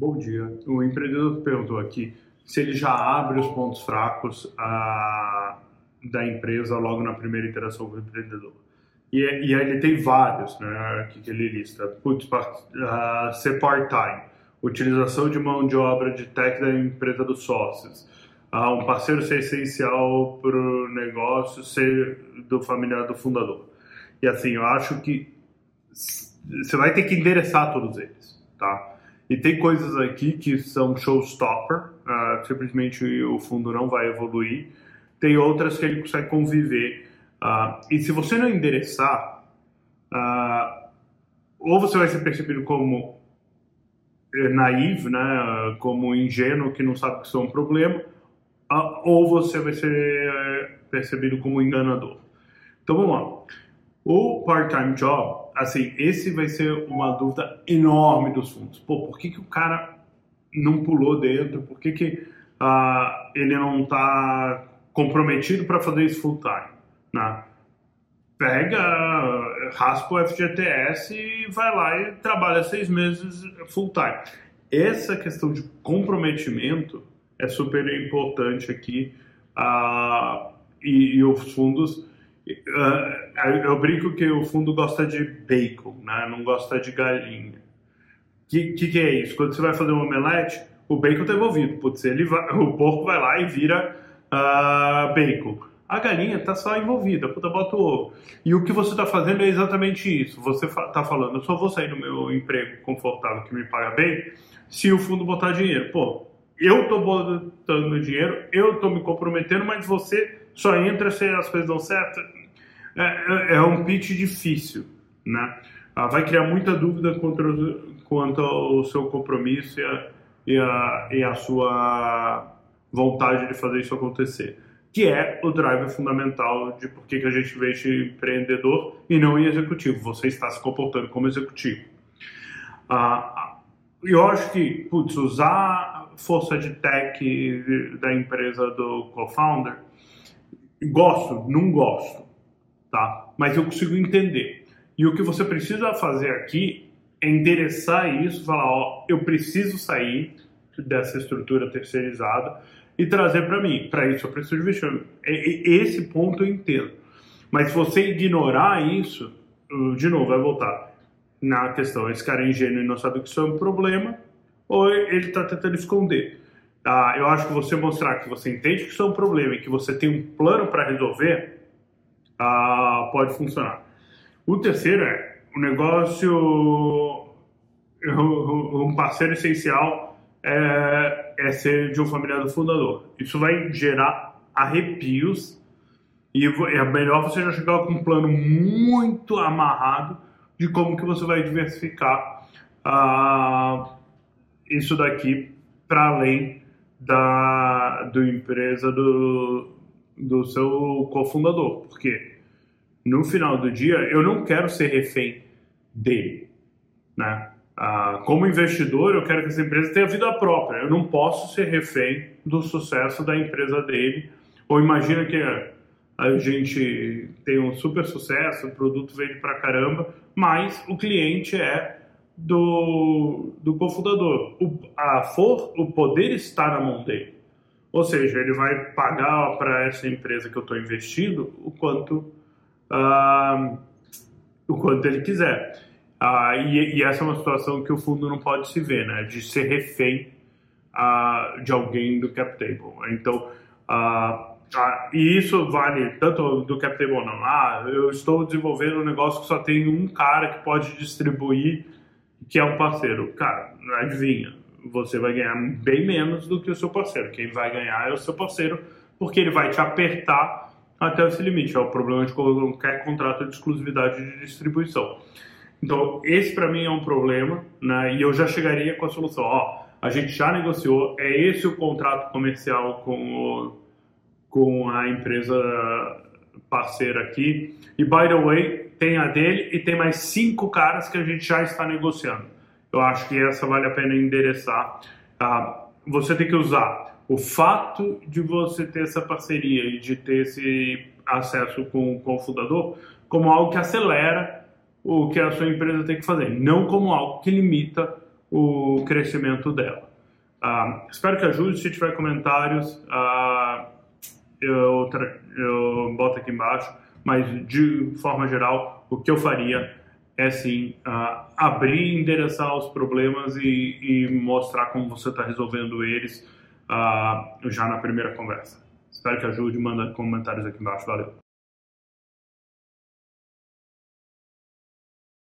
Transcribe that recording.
Bom dia. O empreendedor perguntou aqui se ele já abre os pontos fracos a, da empresa logo na primeira interação com o empreendedor. E, e aí ele tem vários, né, aqui que ele lista. Putz, uh, ser part-time, utilização de mão de obra de tech da empresa dos sócios, uh, um parceiro ser essencial para o negócio ser do familiar do fundador. E assim, eu acho que você vai ter que endereçar todos eles, tá? E tem coisas aqui que são showstopper, uh, simplesmente o fundo não vai evoluir. Tem outras que ele consegue conviver. Uh, e se você não endereçar, uh, ou você vai ser percebido como eh, naivo, né, como ingênuo que não sabe que isso é um problema, ou você vai ser eh, percebido como enganador. Então vamos lá. O part-time job, assim, esse vai ser uma dúvida enorme dos fundos. Pô, por que, que o cara não pulou dentro? Por que, que uh, ele não está comprometido para fazer isso full-time? Né? Pega, raspa o FGTS e vai lá e trabalha seis meses full-time. Essa questão de comprometimento é super importante aqui uh, e, e os fundos Uh, eu brinco que o fundo gosta de bacon, né? não gosta de galinha. O que, que, que, é isso? Quando você vai fazer um omelete, o bacon está envolvido. Putz, ele vai, o porco vai lá e vira uh, bacon. A galinha está só envolvida, puta, bota o ovo. E o que você está fazendo é exatamente isso. Você está falando, eu só vou sair do meu emprego confortável que me paga bem se o fundo botar dinheiro. Pô, eu estou botando dinheiro, eu estou me comprometendo, mas você só entra se as coisas dão certo. É, é, é um pitch difícil, né? Ah, vai criar muita dúvida quanto, quanto ao seu compromisso e a, e, a, e a sua vontade de fazer isso acontecer. Que é o driver fundamental de por que, que a gente vê empreendedor e não em executivo. Você está se comportando como executivo. Ah, eu acho que, putz, usar força de tech da empresa do co-founder Gosto, não gosto, tá? Mas eu consigo entender. E o que você precisa fazer aqui é endereçar isso, falar, ó, eu preciso sair dessa estrutura terceirizada e trazer para mim. Para isso eu preciso de vexame. Esse ponto eu entendo. Mas se você ignorar isso, de novo, vai voltar na questão, esse cara é ingênuo e não sabe que isso é um problema, ou ele está tentando esconder. Ah, eu acho que você mostrar que você entende que isso é um problema e que você tem um plano para resolver, ah, pode funcionar. O terceiro é o negócio, um parceiro essencial é, é ser de um familiar do fundador. Isso vai gerar arrepios e é melhor você já chegar com um plano muito amarrado de como que você vai diversificar ah, isso daqui para além da do empresa do, do seu cofundador, porque no final do dia eu não quero ser refém dele, né? Ah, como investidor, eu quero que essa empresa tenha vida própria. Eu não posso ser refém do sucesso da empresa dele. Ou imagina que a gente tem um super sucesso, o produto vende pra caramba, mas o cliente é do, do cofundador. O, a for, o poder está na mão dele. Ou seja, ele vai pagar para essa empresa que eu estou investindo o quanto, uh, o quanto ele quiser. Uh, e, e, essa é uma situação que o fundo não pode se ver, né? De ser refém uh, de alguém do cap table. Então, e isso vale tanto do cap table não. Ah, eu estou desenvolvendo um negócio que só tem um cara que pode distribuir que é um parceiro. Cara, adivinha, você vai ganhar bem menos do que o seu parceiro. Quem vai ganhar é o seu parceiro, porque ele vai te apertar até esse limite. É o problema de qualquer contrato de exclusividade de distribuição. Então, esse para mim é um problema, né? E eu já chegaria com a solução. Ó, a gente já negociou, é esse o contrato comercial com, o, com a empresa parceira aqui. E, by the way, tem a dele e tem mais cinco caras que a gente já está negociando. Eu acho que essa vale a pena endereçar. Tá? Você tem que usar o fato de você ter essa parceria e de ter esse acesso com, com o fundador como algo que acelera o que a sua empresa tem que fazer, não como algo que limita o crescimento dela. Ah, espero que ajude. Se tiver comentários, ah, eu, eu boto aqui embaixo. Mas, de forma geral, o que eu faria é sim uh, abrir, endereçar os problemas e, e mostrar como você está resolvendo eles uh, já na primeira conversa. Espero que ajude, manda comentários aqui embaixo. Valeu!